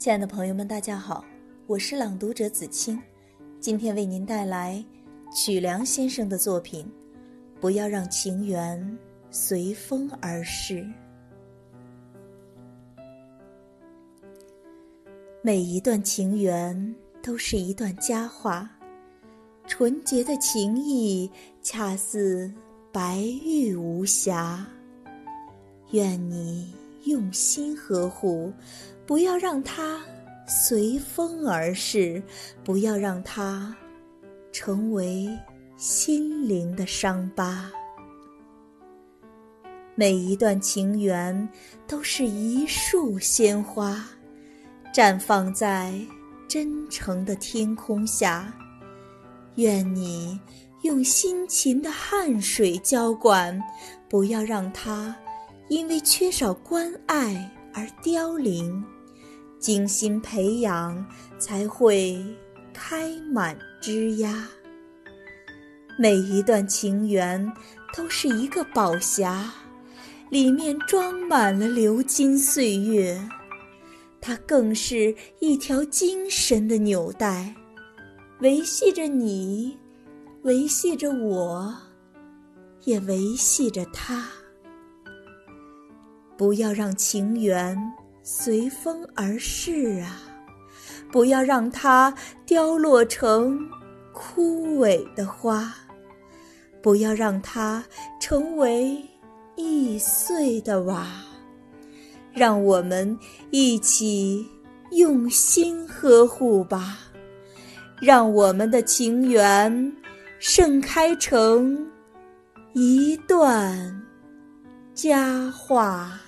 亲爱的朋友们，大家好，我是朗读者子清，今天为您带来曲梁先生的作品《不要让情缘随风而逝》。每一段情缘都是一段佳话，纯洁的情谊恰似白玉无瑕。愿你用心呵护。不要让它随风而逝，不要让它成为心灵的伤疤。每一段情缘都是一束鲜花，绽放在真诚的天空下。愿你用辛勤的汗水浇灌，不要让它因为缺少关爱而凋零。精心培养，才会开满枝桠。每一段情缘都是一个宝匣，里面装满了流金岁月。它更是一条精神的纽带，维系着你，维系着我，也维系着他。不要让情缘。随风而逝啊！不要让它凋落成枯萎的花，不要让它成为易碎的瓦。让我们一起用心呵护吧，让我们的情缘盛开成一段佳话。